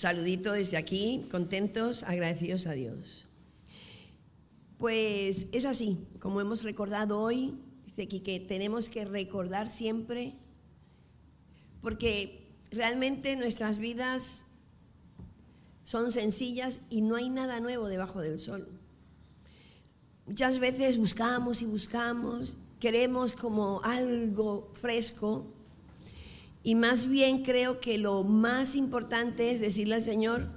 saludito desde aquí, contentos, agradecidos a Dios. Pues es así, como hemos recordado hoy, dice aquí que tenemos que recordar siempre, porque realmente nuestras vidas son sencillas y no hay nada nuevo debajo del sol. Muchas veces buscamos y buscamos, queremos como algo fresco, y más bien creo que lo más importante es decirle al Señor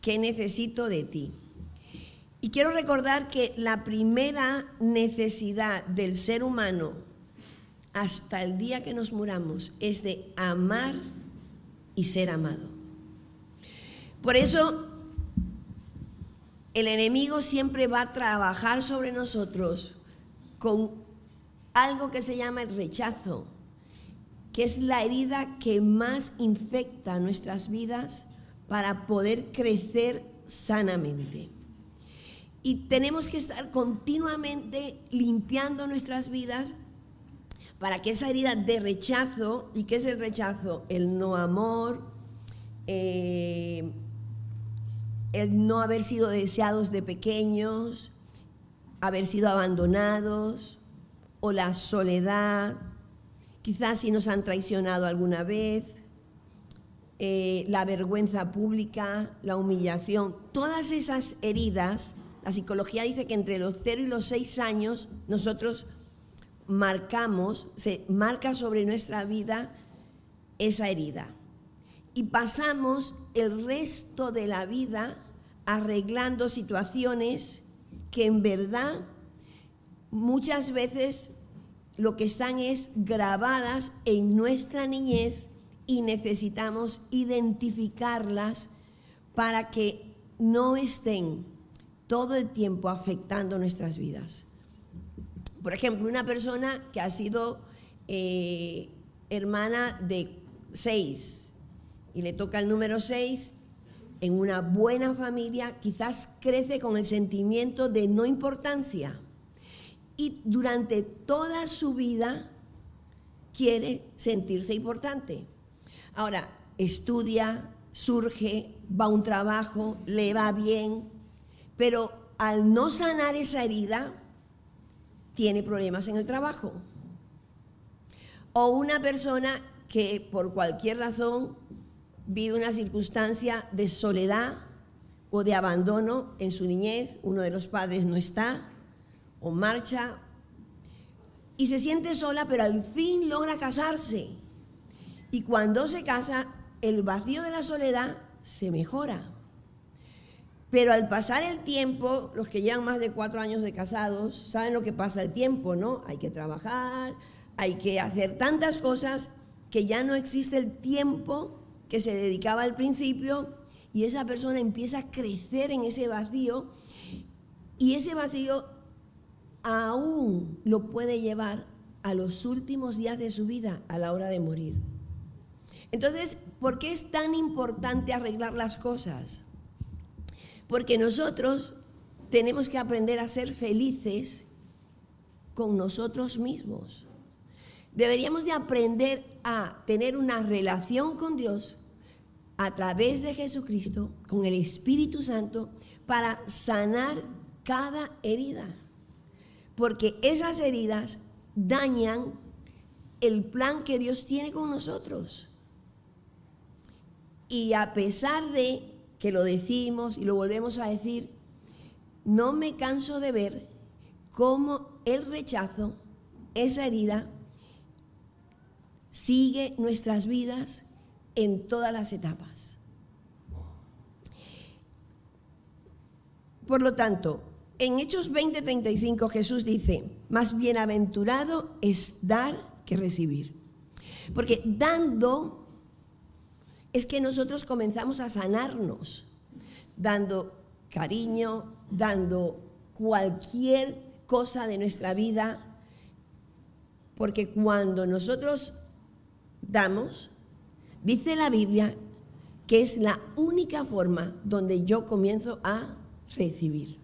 que necesito de ti. Y quiero recordar que la primera necesidad del ser humano hasta el día que nos muramos es de amar y ser amado. Por eso el enemigo siempre va a trabajar sobre nosotros con algo que se llama el rechazo, que es la herida que más infecta nuestras vidas para poder crecer sanamente. Y tenemos que estar continuamente limpiando nuestras vidas para que esa herida de rechazo, ¿y qué es el rechazo? El no amor, eh, el no haber sido deseados de pequeños, haber sido abandonados, o la soledad, quizás si nos han traicionado alguna vez, eh, la vergüenza pública, la humillación, todas esas heridas, la psicología dice que entre los 0 y los 6 años nosotros marcamos, se marca sobre nuestra vida esa herida. Y pasamos el resto de la vida arreglando situaciones que en verdad muchas veces lo que están es grabadas en nuestra niñez y necesitamos identificarlas para que no estén todo el tiempo afectando nuestras vidas. Por ejemplo, una persona que ha sido eh, hermana de seis y le toca el número seis, en una buena familia quizás crece con el sentimiento de no importancia durante toda su vida quiere sentirse importante. Ahora, estudia, surge, va a un trabajo, le va bien, pero al no sanar esa herida, tiene problemas en el trabajo. O una persona que por cualquier razón vive una circunstancia de soledad o de abandono en su niñez, uno de los padres no está, o marcha y se siente sola, pero al fin logra casarse. Y cuando se casa, el vacío de la soledad se mejora. Pero al pasar el tiempo, los que llevan más de cuatro años de casados saben lo que pasa el tiempo, ¿no? Hay que trabajar, hay que hacer tantas cosas que ya no existe el tiempo que se dedicaba al principio y esa persona empieza a crecer en ese vacío y ese vacío aún lo puede llevar a los últimos días de su vida, a la hora de morir. Entonces, ¿por qué es tan importante arreglar las cosas? Porque nosotros tenemos que aprender a ser felices con nosotros mismos. Deberíamos de aprender a tener una relación con Dios a través de Jesucristo, con el Espíritu Santo, para sanar cada herida porque esas heridas dañan el plan que Dios tiene con nosotros. Y a pesar de que lo decimos y lo volvemos a decir, no me canso de ver cómo el rechazo, esa herida, sigue nuestras vidas en todas las etapas. Por lo tanto, en Hechos 20:35 Jesús dice, más bienaventurado es dar que recibir. Porque dando es que nosotros comenzamos a sanarnos, dando cariño, dando cualquier cosa de nuestra vida, porque cuando nosotros damos, dice la Biblia que es la única forma donde yo comienzo a recibir.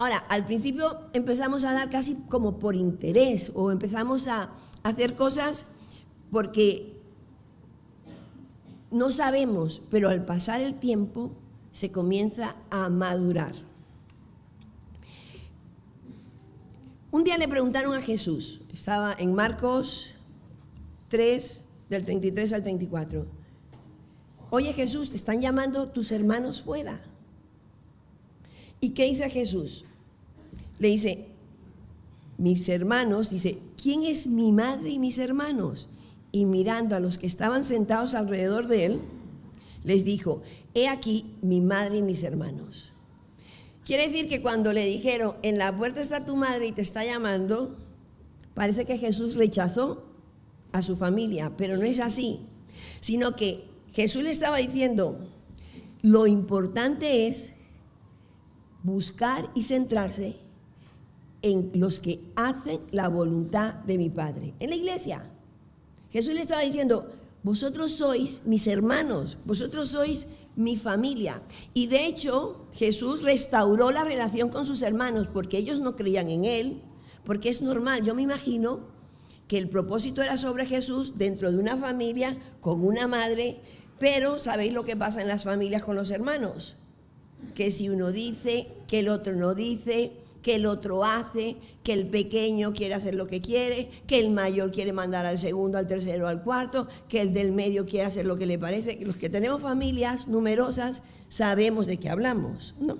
Ahora, al principio empezamos a dar casi como por interés o empezamos a hacer cosas porque no sabemos, pero al pasar el tiempo se comienza a madurar. Un día le preguntaron a Jesús, estaba en Marcos 3, del 33 al 34. Oye Jesús, te están llamando tus hermanos fuera. ¿Y qué dice Jesús? Le dice, mis hermanos, dice, ¿quién es mi madre y mis hermanos? Y mirando a los que estaban sentados alrededor de él, les dijo, he aquí mi madre y mis hermanos. Quiere decir que cuando le dijeron, en la puerta está tu madre y te está llamando, parece que Jesús rechazó a su familia, pero no es así, sino que Jesús le estaba diciendo, lo importante es buscar y centrarse en los que hacen la voluntad de mi Padre. En la iglesia, Jesús le estaba diciendo, vosotros sois mis hermanos, vosotros sois mi familia. Y de hecho, Jesús restauró la relación con sus hermanos porque ellos no creían en Él, porque es normal, yo me imagino que el propósito era sobre Jesús dentro de una familia, con una madre, pero ¿sabéis lo que pasa en las familias con los hermanos? Que si uno dice, que el otro no dice, que el otro hace, que el pequeño quiere hacer lo que quiere, que el mayor quiere mandar al segundo, al tercero, al cuarto, que el del medio quiere hacer lo que le parece. Los que tenemos familias numerosas sabemos de qué hablamos, ¿no?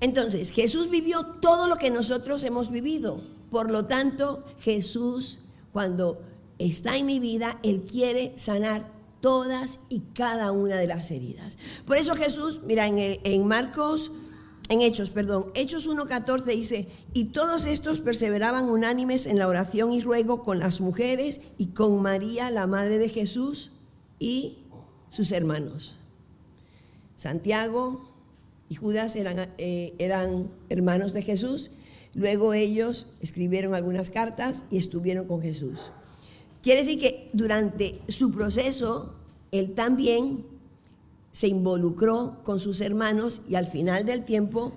Entonces, Jesús vivió todo lo que nosotros hemos vivido. Por lo tanto, Jesús, cuando está en mi vida, Él quiere sanar todas y cada una de las heridas. Por eso Jesús, mira, en, Marcos, en Hechos, perdón, Hechos 1.14 dice, y todos estos perseveraban unánimes en la oración y ruego con las mujeres y con María, la madre de Jesús, y sus hermanos. Santiago y Judas eran, eh, eran hermanos de Jesús Luego ellos escribieron algunas cartas y estuvieron con Jesús. Quiere decir que durante su proceso, él también se involucró con sus hermanos y al final del tiempo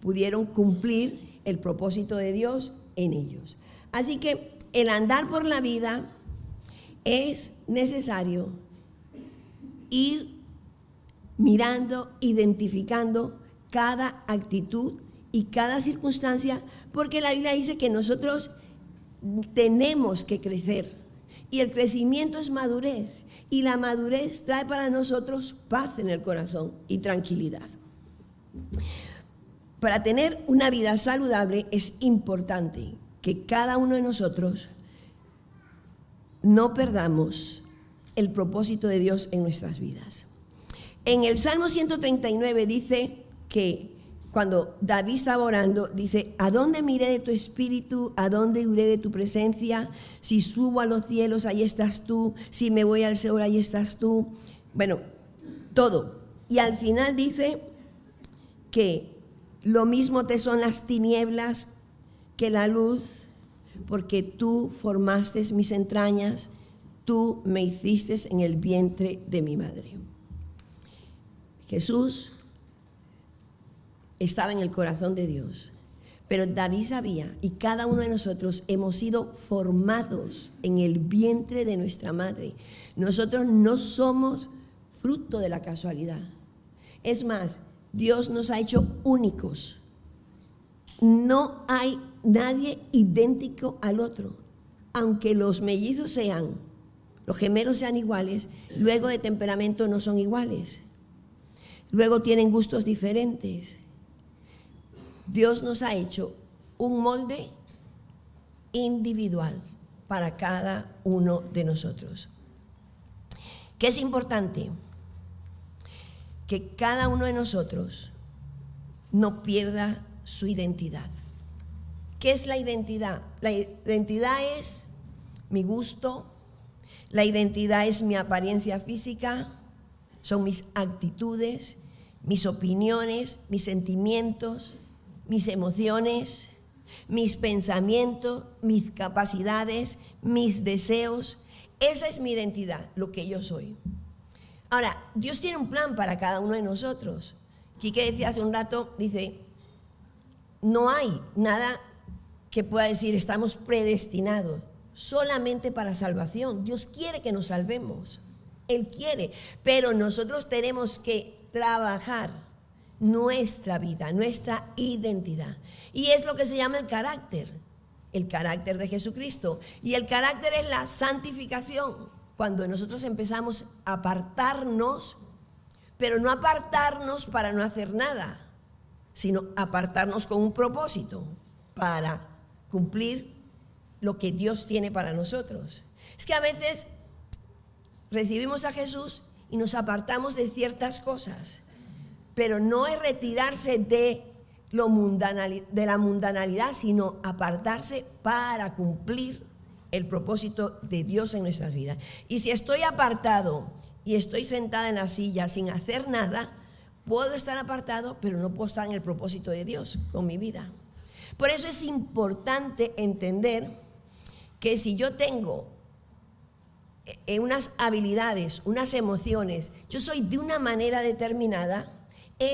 pudieron cumplir el propósito de Dios en ellos. Así que el andar por la vida es necesario ir mirando, identificando cada actitud y cada circunstancia, porque la Biblia dice que nosotros tenemos que crecer. Y el crecimiento es madurez. Y la madurez trae para nosotros paz en el corazón y tranquilidad. Para tener una vida saludable es importante que cada uno de nosotros no perdamos el propósito de Dios en nuestras vidas. En el Salmo 139 dice que cuando David estaba orando, dice, ¿a dónde miré de tu espíritu? ¿A dónde iré de tu presencia? Si subo a los cielos, ahí estás tú. Si me voy al Seol, ahí estás tú. Bueno, todo. Y al final dice que lo mismo te son las tinieblas que la luz, porque tú formaste mis entrañas, tú me hiciste en el vientre de mi madre. Jesús estaba en el corazón de Dios. Pero David sabía, y cada uno de nosotros hemos sido formados en el vientre de nuestra madre. Nosotros no somos fruto de la casualidad. Es más, Dios nos ha hecho únicos. No hay nadie idéntico al otro. Aunque los mellizos sean, los gemelos sean iguales, luego de temperamento no son iguales. Luego tienen gustos diferentes Dios nos ha hecho un molde individual para cada uno de nosotros. ¿Qué es importante? Que cada uno de nosotros no pierda su identidad. ¿Qué es la identidad? La identidad es mi gusto, la identidad es mi apariencia física, son mis actitudes, mis opiniones, mis sentimientos, mis emociones, mis pensamientos, mis capacidades, mis deseos. Esa es mi identidad, lo que yo soy. Ahora, Dios tiene un plan para cada uno de nosotros. Quique decía hace un rato, dice, no hay nada que pueda decir estamos predestinados solamente para salvación. Dios quiere que nos salvemos. Él quiere. Pero nosotros tenemos que trabajar nuestra vida, nuestra identidad. Y es lo que se llama el carácter, el carácter de Jesucristo. Y el carácter es la santificación, cuando nosotros empezamos a apartarnos, pero no apartarnos para no hacer nada, sino apartarnos con un propósito, para cumplir lo que Dios tiene para nosotros. Es que a veces recibimos a Jesús y nos apartamos de ciertas cosas, pero no es retirarse de, lo de la mundanalidad, sino apartarse para cumplir el propósito de Dios en nuestras vidas. Y si estoy apartado y estoy sentada en la silla sin hacer nada, puedo estar apartado, pero no puedo estar en el propósito de Dios con mi vida. Por eso es importante entender que si yo tengo eh, unas habilidades, unas emociones, yo soy de una manera determinada,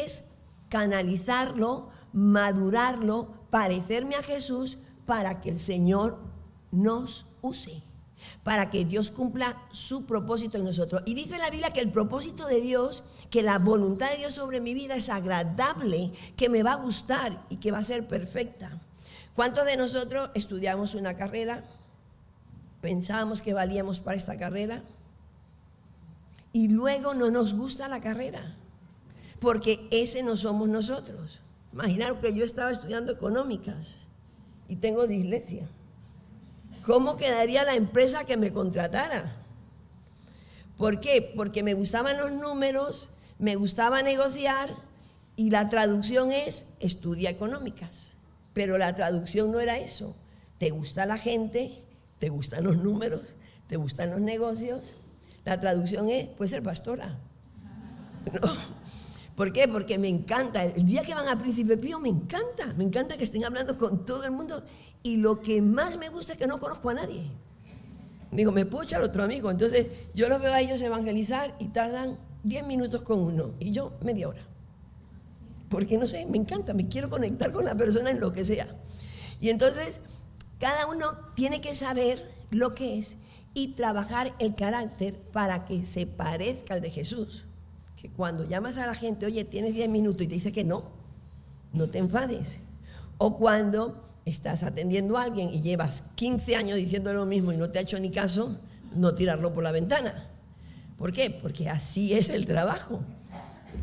es canalizarlo, madurarlo, parecerme a Jesús para que el Señor nos use, para que Dios cumpla su propósito en nosotros. Y dice la Biblia que el propósito de Dios, que la voluntad de Dios sobre mi vida es agradable, que me va a gustar y que va a ser perfecta. ¿Cuántos de nosotros estudiamos una carrera? pensábamos que valíamos para esta carrera y luego no nos gusta la carrera, porque ese no somos nosotros. Imaginaros que yo estaba estudiando económicas y tengo dislexia. ¿Cómo quedaría la empresa que me contratara? ¿Por qué? Porque me gustaban los números, me gustaba negociar y la traducción es estudia económicas. Pero la traducción no era eso. Te gusta la gente, ¿Te gustan los números? ¿Te gustan los negocios? La traducción es, puede ser pastora. ¿Por qué? Porque me encanta. El día que van a Príncipe Pío me encanta. Me encanta que estén hablando con todo el mundo. Y lo que más me gusta es que no conozco a nadie. Digo, me puedo echar otro amigo. Entonces yo los veo a ellos evangelizar y tardan 10 minutos con uno. Y yo media hora. Porque no sé, me encanta. Me quiero conectar con la persona en lo que sea. Y entonces cada uno tiene que saber lo que es y trabajar el carácter para que se parezca al de Jesús. Que cuando llamas a la gente, oye, tienes 10 minutos y te dice que no, no te enfades. O cuando estás atendiendo a alguien y llevas 15 años diciendo lo mismo y no te ha hecho ni caso, no tirarlo por la ventana. ¿Por qué? Porque así es el trabajo.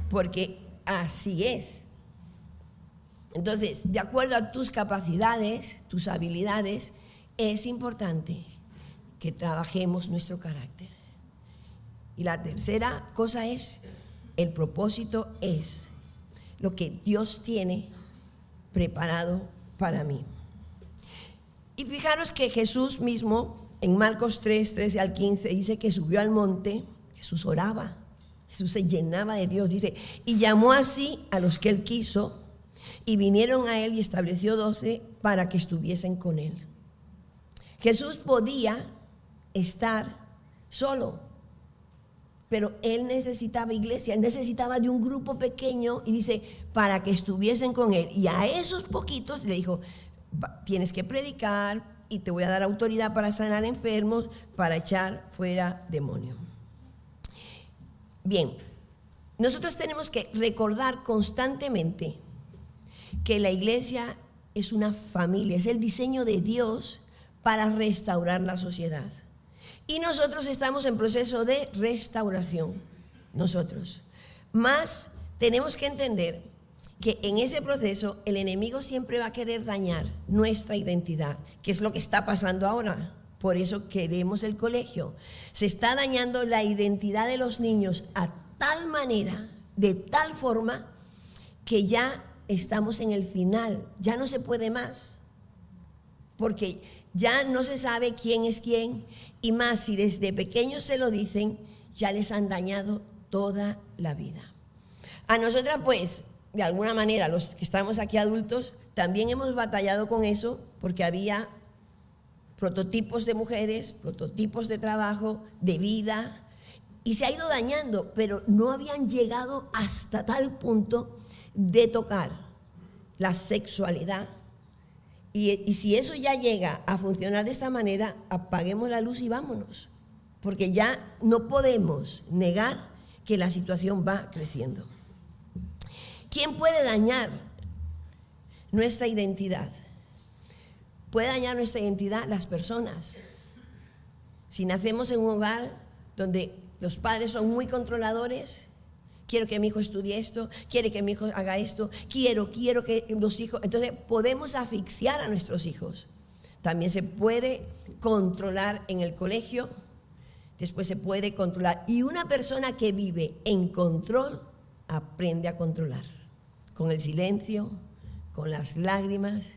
Porque así es. Entonces, de acuerdo a tus capacidades, tus habilidades, es importante que trabajemos nuestro carácter. Y la tercera cosa es, el propósito es lo que Dios tiene preparado para mí. Y fijaros que Jesús mismo, en Marcos 3, 13 al 15, dice que subió al monte, Jesús oraba, Jesús se llenaba de Dios, dice, y llamó así a los que él quiso y vinieron a él y estableció doce para que estuviesen con él. Jesús podía estar solo, pero él necesitaba iglesia, él necesitaba de un grupo pequeño y dice, para que estuviesen con él. Y a esos poquitos le dijo, tienes que predicar y te voy a dar autoridad para sanar enfermos, para echar fuera demonios. Bien, nosotros tenemos que recordar constantemente que la iglesia es una familia, es el diseño de Dios para restaurar la sociedad. Y nosotros estamos en proceso de restauración, nosotros. Más tenemos que entender que en ese proceso el enemigo siempre va a querer dañar nuestra identidad, que es lo que está pasando ahora. Por eso queremos el colegio. Se está dañando la identidad de los niños a tal manera, de tal forma, que ya estamos en el final, ya no se puede más, porque ya no se sabe quién es quién, y más si desde pequeños se lo dicen, ya les han dañado toda la vida. A nosotras pues, de alguna manera, los que estamos aquí adultos, también hemos batallado con eso, porque había prototipos de mujeres, prototipos de trabajo, de vida, y se ha ido dañando, pero no habían llegado hasta tal punto de tocar la sexualidad. Y, si eso ya llega a funcionar de esta manera, apaguemos la luz y vámonos. porque ya no podemos negar que la situación va creciendo. ¿Quién puede dañar nuestra identidad? Puede dañar nuestra identidad las personas. Si nacemos en un hogar donde los padres son muy controladores, quiero que mi hijo estudie esto, quiere que mi hijo haga esto, quiero, quiero que los hijos, entonces podemos asfixiar a nuestros hijos. También se puede controlar en el colegio, después se puede controlar. Y una persona que vive en control aprende a controlar, con el silencio, con las lágrimas,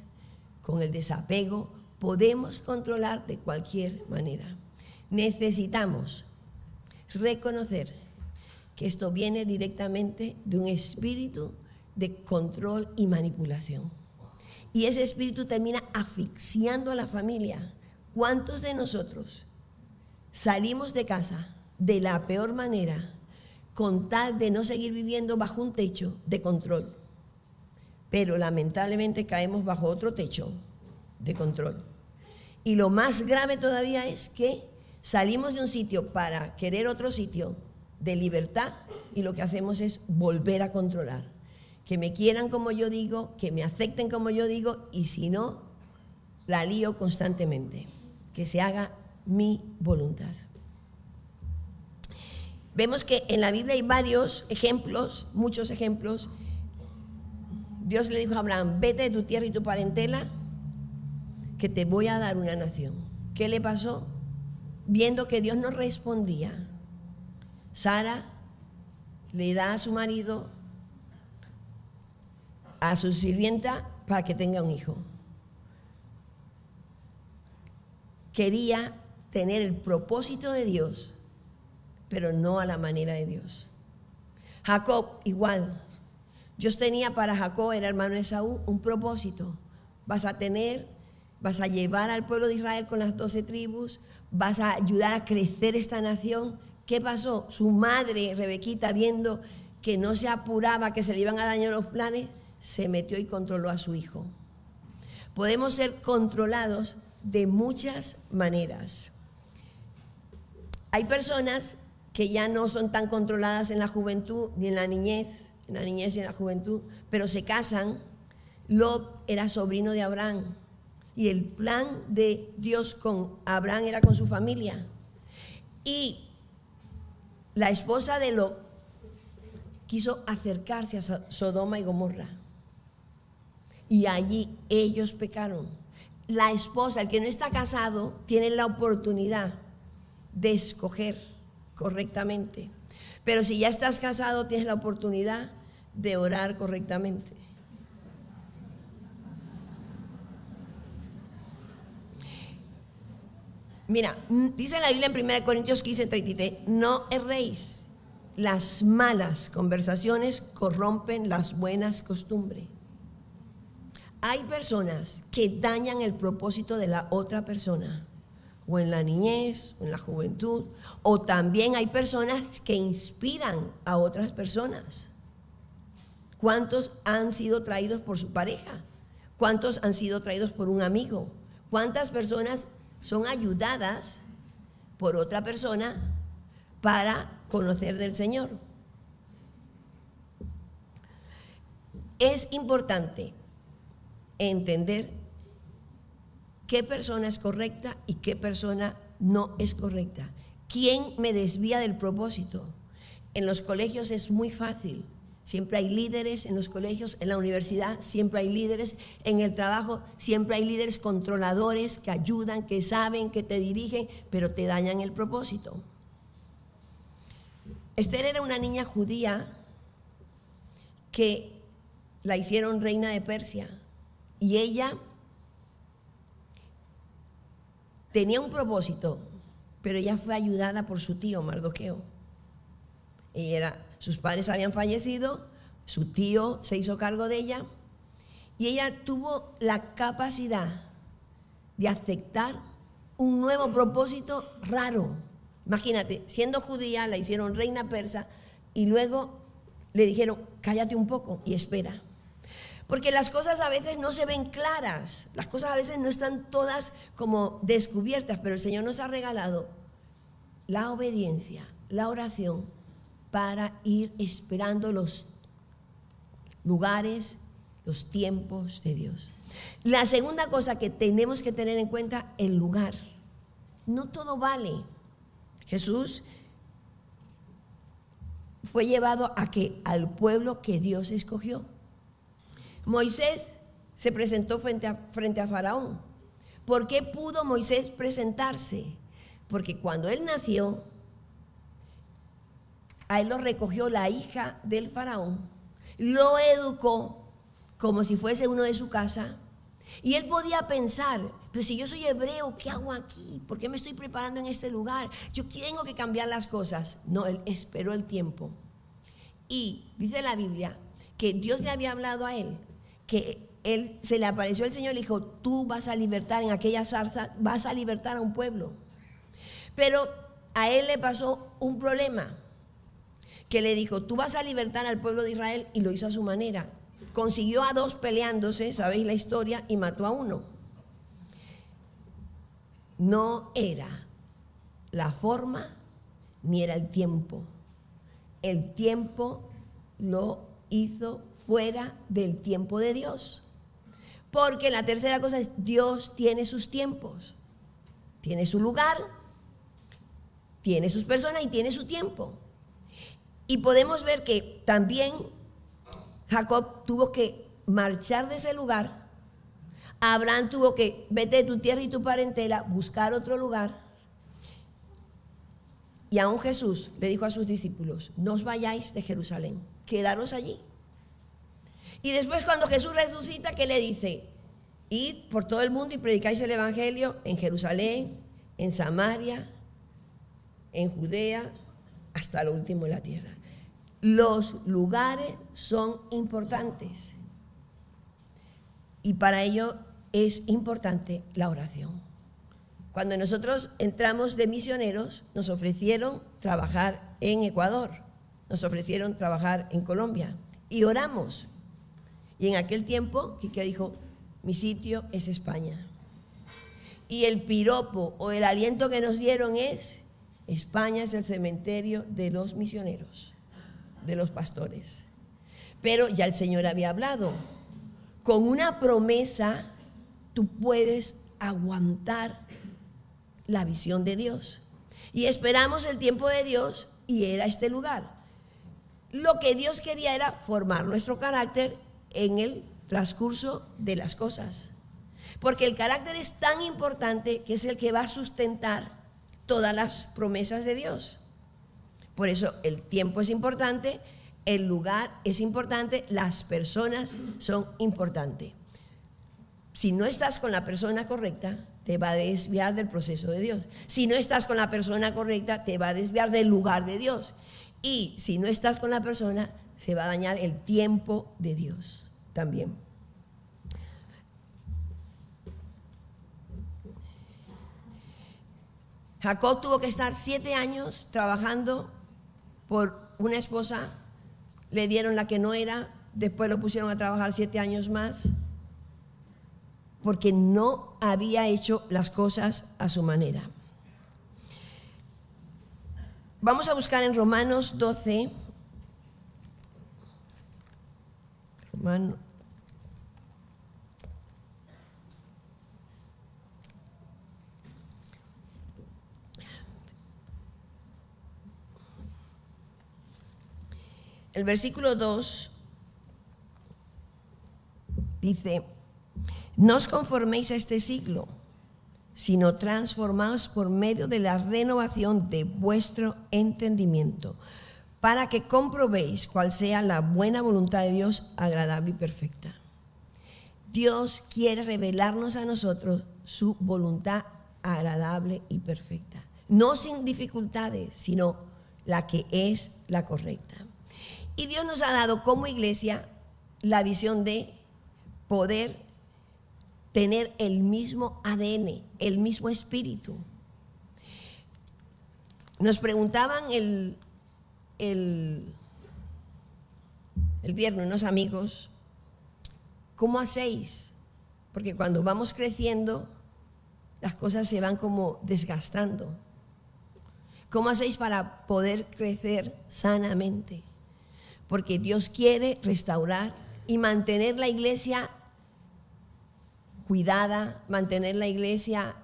con el desapego, podemos controlar de cualquier manera. Necesitamos reconocer que esto viene directamente de un espíritu de control y manipulación. Y ese espíritu termina asfixiando a la familia. ¿Cuántos de nosotros salimos de casa de la peor manera con tal de no seguir viviendo bajo un techo de control? Pero lamentablemente caemos bajo otro techo de control. Y lo más grave todavía es que salimos de un sitio para querer otro sitio de libertad y lo que hacemos es volver a controlar. Que me quieran como yo digo, que me acepten como yo digo y si no, la lío constantemente. Que se haga mi voluntad. Vemos que en la Biblia hay varios ejemplos, muchos ejemplos. Dios le dijo a Abraham, vete de tu tierra y tu parentela, que te voy a dar una nación. ¿Qué le pasó? Viendo que Dios no respondía, Sara le da a su marido, a su sirvienta, para que tenga un hijo. Quería tener el propósito de Dios, pero no a la manera de Dios. Jacob, igual. Dios tenía para Jacob, el hermano de Saúl, un propósito. Vas a tener, vas a llevar al pueblo de Israel con las doce tribus, vas a ayudar a crecer esta nación ¿Qué pasó? Su madre, Rebequita, viendo que no se apuraba, que se le iban a dañar los planes, se metió y controló a su hijo. Podemos ser controlados de muchas maneras. Hay personas que ya no son tan controladas en la juventud ni en la niñez, en la niñez y en la juventud, pero se casan. Lot era sobrino de Abraham y el plan de Dios con Abraham era con su familia. Y la esposa de Lot quiso acercarse a Sodoma y Gomorra. Y allí ellos pecaron. La esposa, el que no está casado, tiene la oportunidad de escoger correctamente. Pero si ya estás casado, tienes la oportunidad de orar correctamente. Mira, dice la Biblia en 1 Corintios 15, 33, no erréis. Las malas conversaciones corrompen las buenas costumbres. Hay personas que dañan el propósito de la otra persona, o en la niñez, o en la juventud, o también hay personas que inspiran a otras personas. ¿Cuántos han sido traídos por su pareja? ¿Cuántos han sido traídos por un amigo? ¿Cuántas personas son ayudadas por otra persona para conocer del Señor. Es importante entender qué persona es correcta y qué persona no es correcta. ¿Quién me desvía del propósito? En los colegios es muy fácil Siempre hay líderes en los colegios, en la universidad, siempre hay líderes, en el trabajo, siempre hay líderes controladores que ayudan, que saben, que te dirigen, pero te dañan el propósito. Esther era una niña judía que la hicieron reina de Persia y ella tenía un propósito, pero ella fue ayudada por su tío Mardoqueo. Ella era sus padres habían fallecido, su tío se hizo cargo de ella y ella tuvo la capacidad de aceptar un nuevo propósito raro. Imagínate, siendo judía, la hicieron reina persa y luego le dijeron, cállate un poco y espera. Porque las cosas a veces no se ven claras, las cosas a veces no están todas como descubiertas, pero el Señor nos ha regalado la obediencia, la oración, para ir esperando los lugares, los tiempos de Dios. La segunda cosa que tenemos que tener en cuenta, el lugar. No todo vale. Jesús fue llevado a que al pueblo que Dios escogió. Moisés se presentó frente a, frente a Faraón. ¿Por qué pudo Moisés presentarse? Porque cuando él nació, a él lo recogió la hija del faraón, lo educó como si fuese uno de su casa. Y él podía pensar, pero si yo soy hebreo, ¿qué hago aquí? ¿Por qué me estoy preparando en este lugar? Yo tengo que cambiar las cosas. No, él esperó el tiempo. Y dice la Biblia que Dios le había hablado a él, que él se le apareció el Señor y le dijo, tú vas a libertar en aquella zarza, vas a libertar a un pueblo. Pero a él le pasó un problema, que le dijo, tú vas a libertar al pueblo de Israel y lo hizo a su manera. Consiguió a dos peleándose, sabéis la historia, y mató a uno. No era la forma ni era el tiempo el tiempo lo hizo fuera del tiempo de Dios. Porque la tercera cosa es, Dios tiene sus tiempos, tiene su lugar, tiene sus personas y tiene su tiempo. Y podemos ver que también Jacob tuvo que marchar de ese lugar. Abraham tuvo que, vete de tu tierra y tu parentela, buscar otro lugar. Y aún Jesús le dijo a sus discípulos, no os vayáis de Jerusalén, quedaros allí. Y después cuando Jesús resucita, ¿qué le dice? Id por todo el mundo y predicáis el Evangelio en Jerusalén, en Samaria, en Judea, hasta lo último de la tierra. Los lugares son importantes. Y para ello es importante la oración. Cuando nosotros entramos de misioneros, nos ofrecieron trabajar en Ecuador, nos ofrecieron trabajar en Colombia y oramos. Y en aquel tiempo, Quique dijo, mi sitio es España. Y el piropo o el aliento que nos dieron es, España es el cementerio de los misioneros, de los pastores. Pero ya el Señor había hablado, con una promesa tú puedes aguantar la visión de Dios. Y esperamos el tiempo de Dios y era este lugar. Lo que Dios quería era formar nuestro carácter en el transcurso de las cosas. Porque el carácter es tan importante que es el que va a sustentar todas las promesas de Dios. Por eso el tiempo es importante, el lugar es importante, las personas son importantes. Si no estás con la persona correcta, te va a desviar del proceso de Dios. Si no estás con la persona correcta, te va a desviar del lugar de Dios. Y si no estás con la persona, se va a dañar el tiempo de Dios también. Jacob tuvo que estar siete años trabajando por una esposa, le dieron la que no era, después lo pusieron a trabajar siete años más porque no había hecho las cosas a su manera. Vamos a buscar en Romanos 12. El versículo 2 dice, no os conforméis a este siglo, sino transformaos por medio de la renovación de vuestro entendimiento, para que comprobéis cuál sea la buena voluntad de Dios, agradable y perfecta. Dios quiere revelarnos a nosotros su voluntad agradable y perfecta. No sin dificultades, sino la que es la correcta. Y Dios nos ha dado como iglesia la visión de poder tener el mismo ADN, el mismo espíritu. Nos preguntaban el, el, el viernes unos amigos, ¿cómo hacéis? Porque cuando vamos creciendo, las cosas se van como desgastando. ¿Cómo hacéis para poder crecer sanamente? Porque Dios quiere restaurar y mantener la iglesia cuidada, mantener la iglesia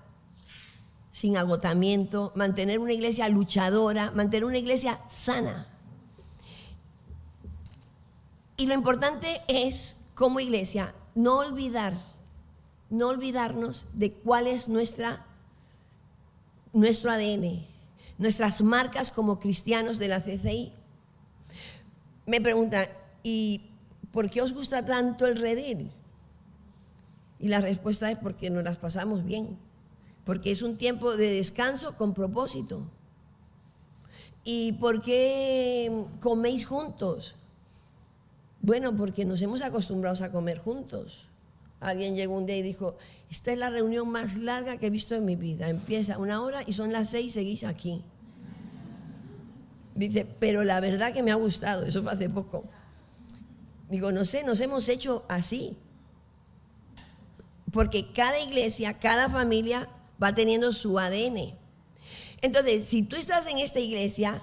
sin agotamiento, mantener una iglesia luchadora, mantener una iglesia sana. Y lo importante es, como iglesia, no olvidar, no olvidarnos de cuál es nuestra, nuestro ADN, nuestras marcas como cristianos de la CCI. Me preguntan, ¿y por qué os gusta tanto el redil? Y la respuesta es porque nos las pasamos bien, porque es un tiempo de descanso con propósito. ¿Y por qué coméis juntos? Bueno, porque nos hemos acostumbrado a comer juntos. Alguien llegó un día y dijo, esta es la reunión más larga que he visto en mi vida. Empieza una hora y son las seis y seguís aquí. Dice, pero la verdad que me ha gustado, eso fue hace poco. Digo, no sé, nos hemos hecho así. Porque cada iglesia, cada familia va teniendo su ADN. Entonces, si tú estás en esta iglesia,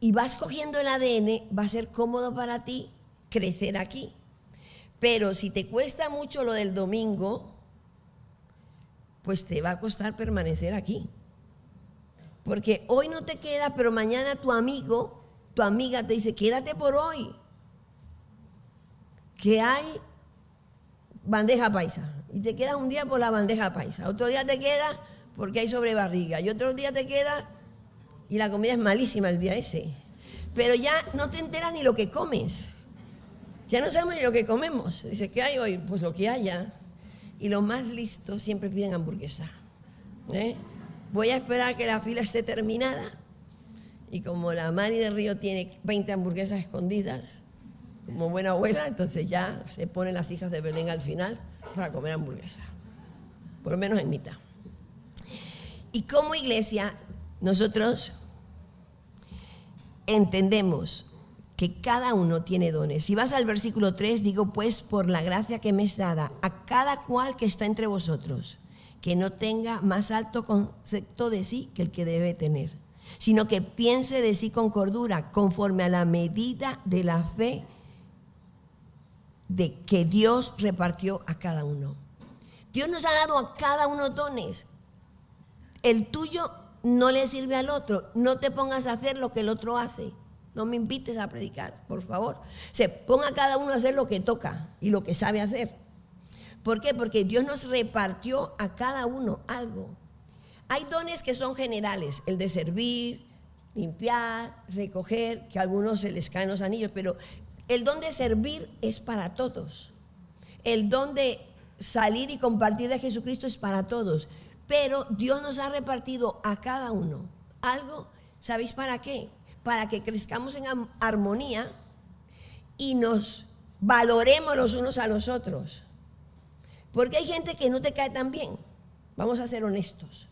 y vas cogiendo el ADN, va a ser cómodo para ti crecer aquí. Pero si te cuesta mucho lo del domingo, pues te va a costar permanecer aquí. Porque hoy no te queda, pero mañana tu amigo, tu amiga te dice, quédate por hoy. Que hay bandeja paisa. Y te quedas un día por la bandeja paisa. Otro día te queda porque hay sobrebarriga. Y otro día te queda y la comida es malísima el día ese. Pero ya no te enteras ni lo que comes. Ya no sabemos ni lo que comemos. Dice, ¿qué hay hoy? Pues lo que haya. Y los más listos siempre piden hamburguesa. ¿eh? Voy a esperar que la fila esté terminada. Y como la Mari del Río tiene 20 hamburguesas escondidas, como buena abuela, entonces ya se ponen las hijas de Belén al final para comer hamburguesa. Por lo menos en mitad. Y como iglesia, nosotros entendemos que cada uno tiene dones. Si vas al versículo 3, digo, pues por la gracia que me es dada a cada cual que está entre vosotros, que no tenga más alto concepto de sí que el que debe tener, sino que piense de sí con cordura, conforme a la medida de la fe de que Dios repartió a cada uno. Dios nos ha dado a cada uno dones. El tuyo no le sirve al otro. No te pongas a hacer lo que el otro hace. No me invites a predicar, por favor. Se ponga cada uno a hacer lo que toca y lo que sabe hacer. ¿Por qué? Porque Dios nos repartió a cada uno algo. Hay dones que son generales, el de servir, limpiar, recoger, que a algunos se les caen los anillos, pero el don de servir es para todos. El don de salir y compartir de Jesucristo es para todos. Pero Dios nos ha repartido a cada uno algo, ¿sabéis para qué? Para que crezcamos en armonía y nos valoremos los unos a los otros. Porque hay gente que no te cae tan bien, vamos a ser honestos,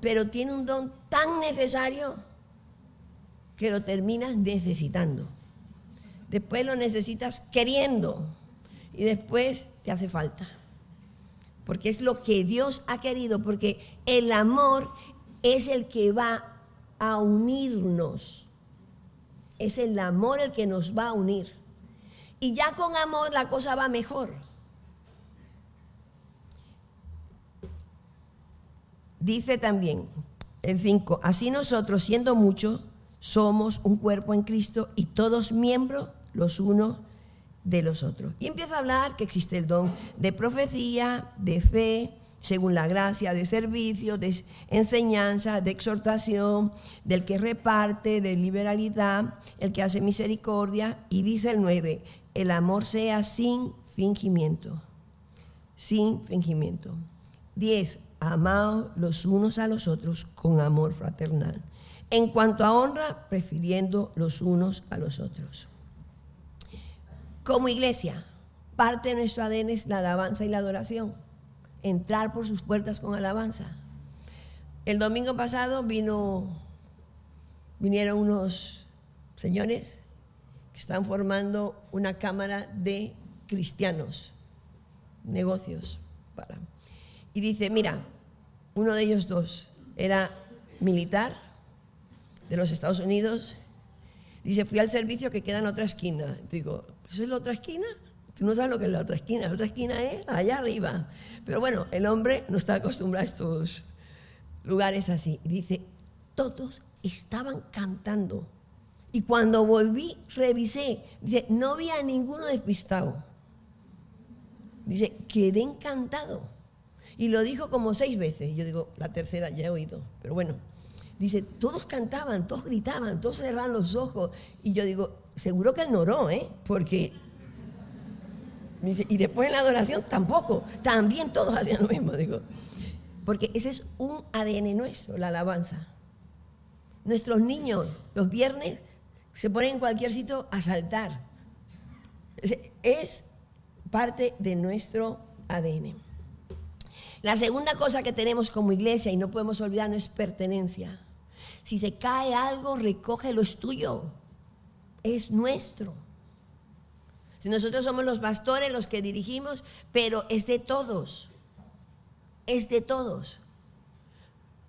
pero tiene un don tan necesario que lo terminas necesitando. Después lo necesitas queriendo y después te hace falta porque es lo que Dios ha querido, porque el amor es el que va a unirnos. Es el amor el que nos va a unir. Y ya con amor la cosa va mejor. Dice también el 5, así nosotros siendo muchos somos un cuerpo en Cristo y todos miembros los unos de los otros. Y empieza a hablar que existe el don de profecía, de fe, según la gracia, de servicio, de enseñanza, de exhortación, del que reparte, de liberalidad, el que hace misericordia. Y dice el 9, el amor sea sin fingimiento. Sin fingimiento. 10, amados los unos a los otros con amor fraternal. En cuanto a honra, prefiriendo los unos a los otros. Como iglesia, parte de nuestro ADN es la alabanza y la adoración. Entrar por sus puertas con alabanza. El domingo pasado vino, vinieron unos señores que están formando una cámara de cristianos, negocios. Para. Y dice, mira, uno de ellos dos era militar de los Estados Unidos. Dice, fui al servicio que queda en otra esquina. Digo, ¿eso es la otra esquina? Tú no sabes lo que es la otra esquina. La otra esquina es allá arriba. Pero bueno, el hombre no está acostumbrado a estos lugares así. Dice, todos estaban cantando. Y cuando volví, revisé. Dice, no vi a ninguno despistado. Dice, quedé encantado. Y lo dijo como seis veces. Yo digo, la tercera ya he oído. Pero bueno, dice, todos cantaban, todos gritaban, todos cerraban los ojos. Y yo digo, seguro que él no oró, ¿eh? Porque y después en la adoración tampoco, también todos hacían lo mismo, digo. Porque ese es un ADN nuestro, la alabanza. Nuestros niños los viernes se ponen en cualquier sitio a saltar. Es parte de nuestro ADN. La segunda cosa que tenemos como iglesia y no podemos olvidar no es pertenencia. Si se cae algo, recógelo, es tuyo. Es nuestro. Nosotros somos los pastores, los que dirigimos, pero es de todos. Es de todos.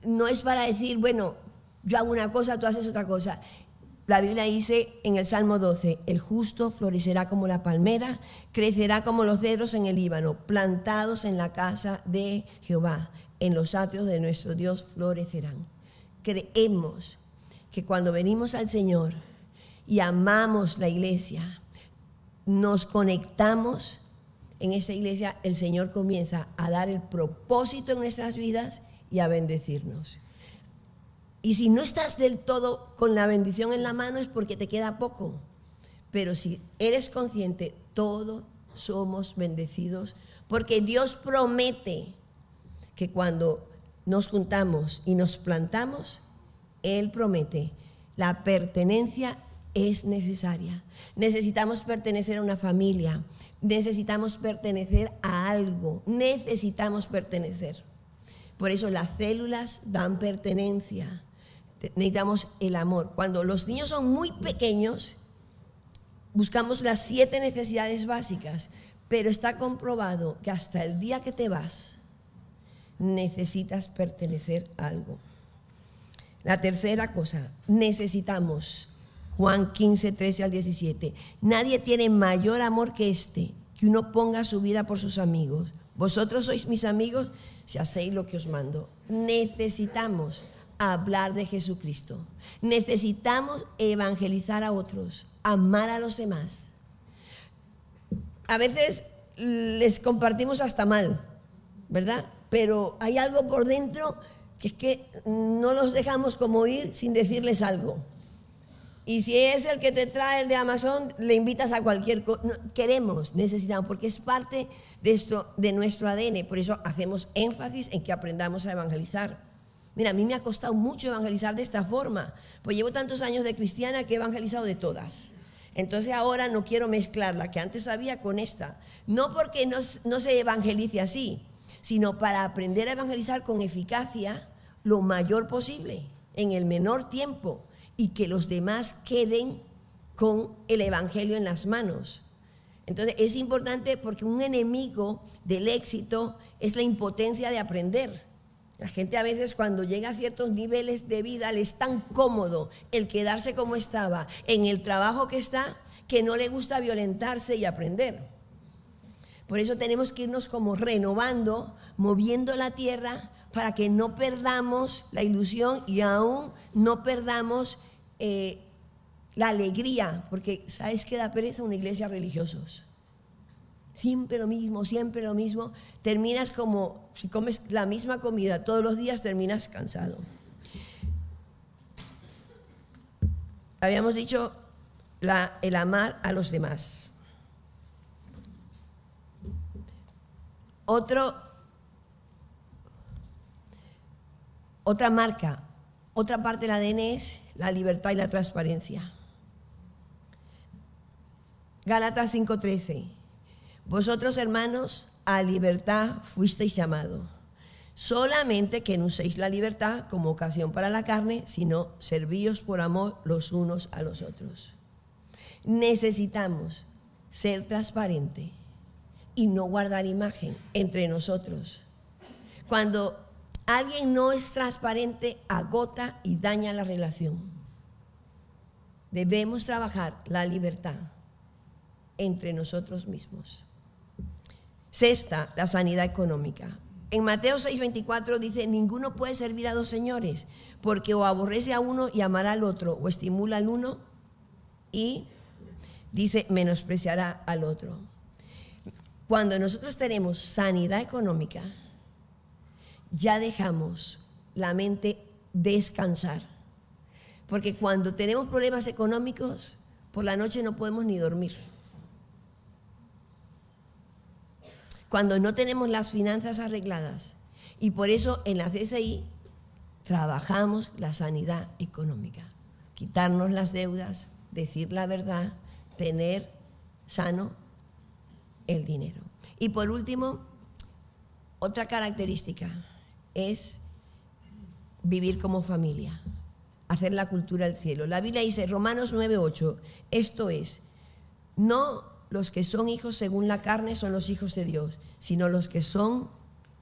No es para decir, bueno, yo hago una cosa, tú haces otra cosa. La Biblia dice en el Salmo 12, el justo florecerá como la palmera, crecerá como los cedros en el Líbano, plantados en la casa de Jehová, en los atrios de nuestro Dios florecerán. Creemos que cuando venimos al Señor y amamos la iglesia, nos conectamos en esta iglesia, el Señor comienza a dar el propósito en nuestras vidas y a bendecirnos. Y si no estás del todo con la bendición en la mano es porque te queda poco. Pero si eres consciente, todos somos bendecidos porque Dios promete que cuando nos juntamos y nos plantamos, Él promete la pertenencia es necesaria. Necesitamos pertenecer a una familia, necesitamos pertenecer a algo, necesitamos pertenecer. Por eso las células dan pertenencia. Necesitamos el amor. Cuando los niños son muy pequeños, buscamos las siete necesidades básicas, pero está comprobado que hasta el día que te vas, necesitas pertenecer a algo. La tercera cosa, necesitamos Juan 15, 13 al 17. Nadie tiene mayor amor que este, que uno ponga su vida por sus amigos. Vosotros sois mis amigos si hacéis lo que os mando. Necesitamos hablar de Jesucristo. Necesitamos evangelizar a otros, amar a los demás. A veces les compartimos hasta mal, ¿verdad? Pero hay algo por dentro que es que no los dejamos como ir sin decirles algo. Y si es el que te trae el de Amazon, le invitas a cualquier cosa. queremos, necesitamos, porque es parte de, esto, de nuestro ADN. Por eso hacemos énfasis en que aprendamos a evangelizar. Mira, a mí me ha costado mucho evangelizar de esta forma, pues llevo tantos años de cristiana que he evangelizado de todas. Entonces ahora no quiero mezclar la que antes había con esta. No porque no, no se evangelice así, sino para aprender a evangelizar con eficacia lo mayor posible, en el menor tiempo y que los demás queden con el Evangelio en las manos. Entonces es importante porque un enemigo del éxito es la impotencia de aprender. La gente a veces cuando llega a ciertos niveles de vida le es tan cómodo el quedarse como estaba en el trabajo que está que no le gusta violentarse y aprender. Por eso tenemos que irnos como renovando, moviendo la tierra para que no perdamos la ilusión y aún no perdamos eh, la alegría, porque ¿sabes qué da pereza una iglesia religiosos? Siempre lo mismo, siempre lo mismo. Terminas como, si comes la misma comida todos los días, terminas cansado. Habíamos dicho el amar a los demás. Otro, otra marca, otra parte del ADN es la libertad y la transparencia. Gálatas 5:13. Vosotros, hermanos, a libertad fuisteis llamados. Solamente que no uséis la libertad como ocasión para la carne, sino servíos por amor los unos a los otros. Necesitamos ser transparente y no guardar imagen entre nosotros. Cuando alguien no es transparente, agota y daña la relación. Debemos trabajar la libertad entre nosotros mismos. Sexta, la sanidad económica. En Mateo 6:24 dice, ninguno puede servir a dos señores, porque o aborrece a uno y amará al otro, o estimula al uno y dice, menospreciará al otro. Cuando nosotros tenemos sanidad económica, ya dejamos la mente descansar. Porque cuando tenemos problemas económicos, por la noche no podemos ni dormir. Cuando no tenemos las finanzas arregladas. Y por eso en la CCI trabajamos la sanidad económica. Quitarnos las deudas, decir la verdad, tener sano el dinero. Y por último, otra característica es vivir como familia, hacer la cultura del cielo. La Biblia dice, Romanos 9:8, esto es, no los que son hijos según la carne son los hijos de Dios, sino los que son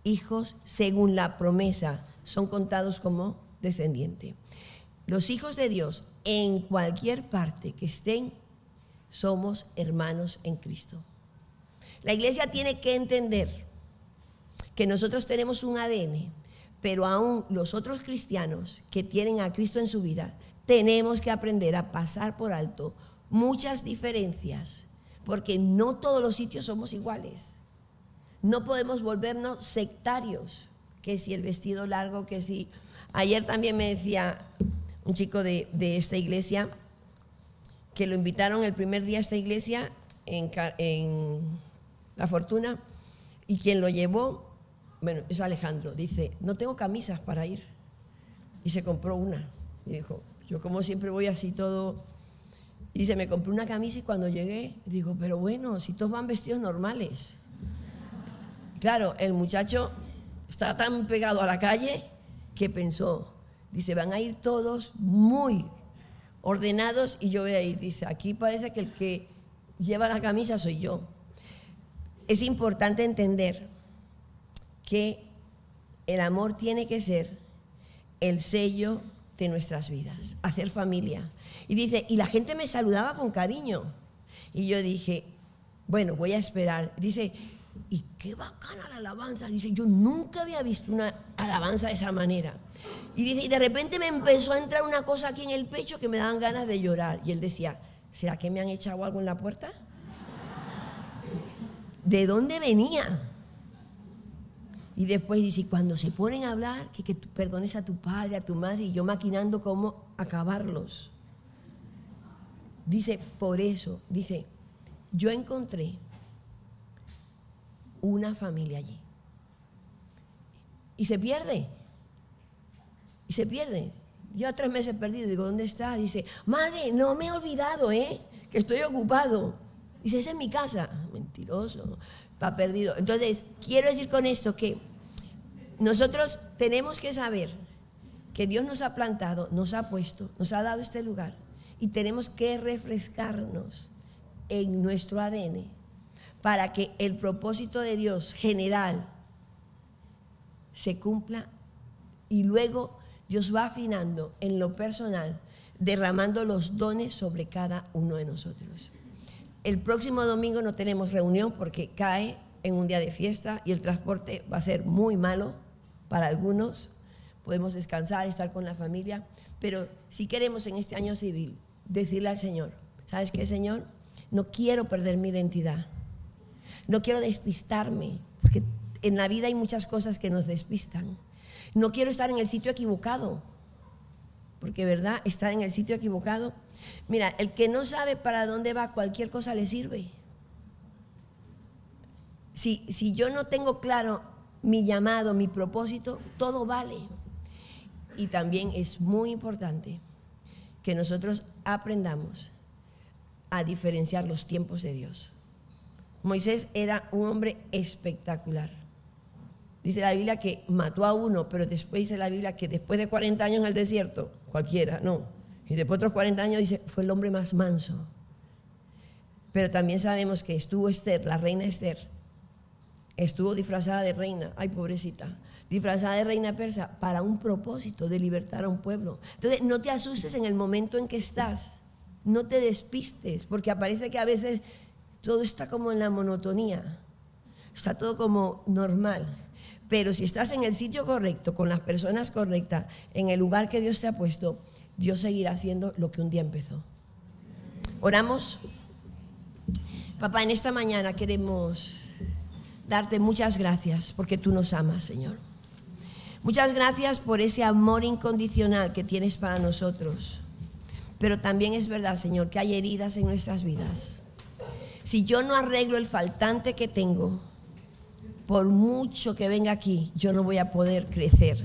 hijos según la promesa son contados como descendiente. Los hijos de Dios, en cualquier parte que estén, somos hermanos en Cristo. La iglesia tiene que entender que nosotros tenemos un ADN, pero aún los otros cristianos que tienen a Cristo en su vida, tenemos que aprender a pasar por alto muchas diferencias, porque no todos los sitios somos iguales. No podemos volvernos sectarios, que si el vestido largo, que si... Ayer también me decía un chico de, esta iglesia que lo invitaron el primer día a esta iglesia en, en La Fortuna y quien lo llevó, bueno, es Alejandro, dice, no tengo camisas para ir. Y se compró una. Y dijo, yo como siempre voy así todo... Y dice, me compré una camisa y cuando llegué, digo, pero bueno, si todos van vestidos normales. Claro, el muchacho estaba tan pegado a la calle que pensó, dice, van a ir todos muy ordenados y yo voy a ir. Dice, aquí parece que el que lleva la camisa soy yo. Es importante entender que el amor tiene que ser el sello de nuestras vidas, hacer familia. Y dice, y la gente me saludaba con cariño. Y yo dije, bueno, voy a esperar. Dice, y qué bacana la alabanza. Dice, yo nunca había visto una alabanza de esa manera. Y dice, y de repente me empezó a entrar una cosa aquí en el pecho que me daban ganas de llorar. Y él decía, ¿será que me han echado algo en la puerta? ¿De dónde venía? Y después dice, cuando se ponen a hablar, que, que perdones a tu padre, a tu madre, y yo maquinando cómo acabarlos. Dice, por eso, dice, yo encontré una familia allí. Y se pierde. Y se pierde. Lleva tres meses perdido. Digo, ¿dónde está? Dice, madre, no me he olvidado, ¿eh? Que estoy ocupado. Dice, esa es mi casa. Mentiroso. Va perdido. Entonces, quiero decir con esto que nosotros tenemos que saber que Dios nos ha plantado, nos ha puesto, nos ha dado este lugar. Y tenemos que refrescarnos en nuestro ADN para que el propósito de Dios general se cumpla y luego Dios va afinando en lo personal, derramando los dones sobre cada uno de nosotros. El próximo domingo no tenemos reunión porque cae en un día de fiesta y el transporte va a ser muy malo para algunos. Podemos descansar, estar con la familia, pero si queremos en este año civil decirle al Señor, ¿sabes qué, Señor? No quiero perder mi identidad. No quiero despistarme, porque en la vida hay muchas cosas que nos despistan. No quiero estar en el sitio equivocado, porque verdad, estar en el sitio equivocado. Mira, el que no sabe para dónde va, cualquier cosa le sirve. Si, si yo no tengo claro mi llamado, mi propósito, todo vale. Y también es muy importante que nosotros aprendamos a diferenciar los tiempos de Dios. Moisés era un hombre espectacular. Dice la Biblia que mató a uno, pero después dice la Biblia que después de 40 años en el desierto, cualquiera, no. Y después de otros 40 años dice, fue el hombre más manso. Pero también sabemos que estuvo Esther, la reina Esther, estuvo disfrazada de reina, ay pobrecita, disfrazada de reina persa para un propósito de libertar a un pueblo. Entonces, no te asustes en el momento en que estás, no te despistes, porque aparece que a veces todo está como en la monotonía, está todo como normal. Pero si estás en el sitio correcto, con las personas correctas, en el lugar que Dios te ha puesto, Dios seguirá haciendo lo que un día empezó. Oramos. Papá, en esta mañana queremos darte muchas gracias porque tú nos amas, Señor. Muchas gracias por ese amor incondicional que tienes para nosotros. Pero también es verdad, Señor, que hay heridas en nuestras vidas. Si yo no arreglo el faltante que tengo, por mucho que venga aquí, yo no voy a poder crecer.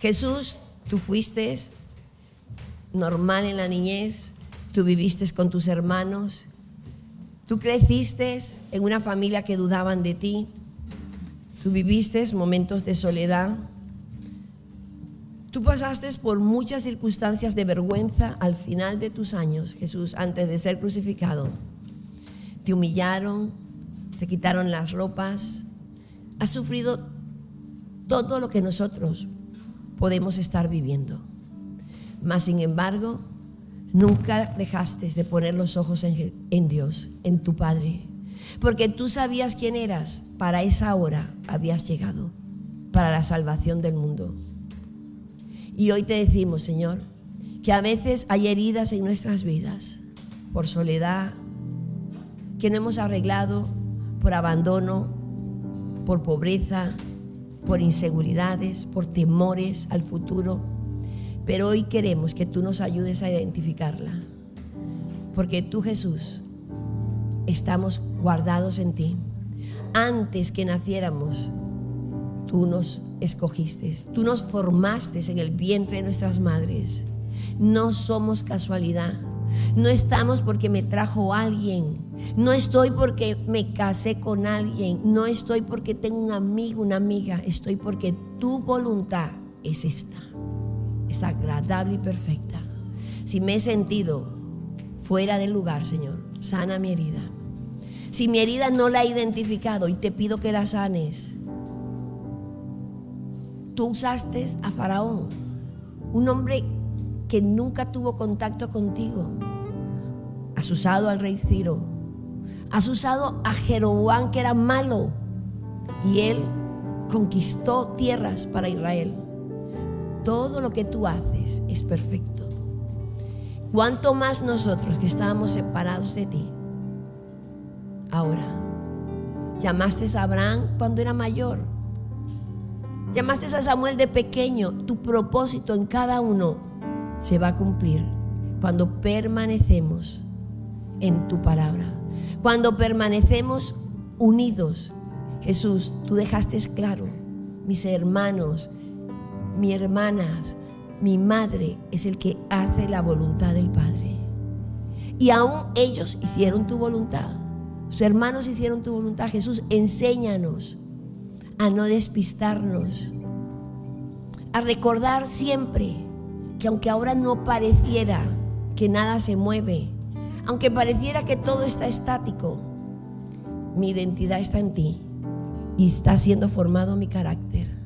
Jesús, tú fuiste normal en la niñez, tú viviste con tus hermanos, tú creciste en una familia que dudaban de ti, tú viviste momentos de soledad, tú pasaste por muchas circunstancias de vergüenza al final de tus años, Jesús, antes de ser crucificado. Te humillaron, te quitaron las ropas, has sufrido todo lo que nosotros podemos estar viviendo. Mas, sin embargo, nunca dejaste de poner los ojos en, Dios, en tu Padre, porque tú sabías quién eras, para esa hora habías llegado, para la salvación del mundo. Y hoy te decimos, Señor, que a veces hay heridas en nuestras vidas, por soledad, que no hemos arreglado, por abandono, por pobreza, por inseguridades, por temores al futuro. Pero hoy queremos que tú nos ayudes a identificarla. Porque tú, Jesús, estamos guardados en ti. Antes que naciéramos, tú nos escogiste, tú nos formaste en el vientre de nuestras madres. No somos casualidad. No estamos porque me trajo alguien. No estoy porque me casé con alguien. No estoy porque tengo un amigo, una amiga. Estoy porque tu voluntad es esta. Es agradable y perfecta. Si me he sentido fuera del lugar, Señor, sana mi herida. Si mi herida no la he identificado y te pido que la sanes. Tú usaste a Faraón, un hombre que nunca tuvo contacto contigo. Has usado al rey Ciro. Has usado a Jeroboam que era malo. Y él conquistó tierras para Israel. Todo lo que tú haces es perfecto. ¿Cuánto más nosotros que estábamos separados de ti? Ahora, llamaste a Abraham cuando era mayor. Llamaste a Samuel de pequeño. Tu propósito en cada uno se va a cumplir cuando permanecemos en tu palabra. Cuando permanecemos unidos, Jesús, tú dejaste claro, mis hermanos, mis hermanas, mi madre es el que hace la voluntad del Padre. Y aún ellos hicieron tu voluntad. Sus hermanos hicieron tu voluntad. Jesús, enséñanos a no despistarnos, a recordar siempre que aunque ahora no pareciera que nada se mueve, aunque pareciera que todo está estático, mi identidad está en ti y está siendo formado mi carácter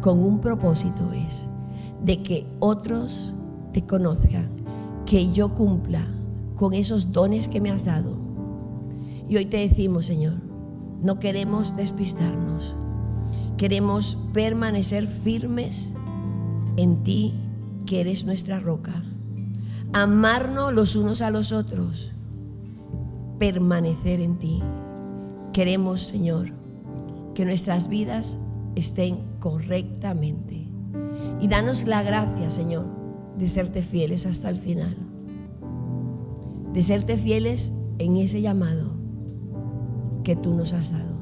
con un propósito es de que otros te conozcan, que yo cumpla con esos dones que me has dado. Y hoy te decimos, Señor, no queremos despistarnos, queremos permanecer firmes en ti que eres nuestra roca. Amarnos los unos a los otros. Permanecer en ti. Queremos, Señor, que nuestras vidas estén correctamente. Y danos la gracia, Señor, de serte fieles hasta el final. De serte fieles en ese llamado que tú nos has dado.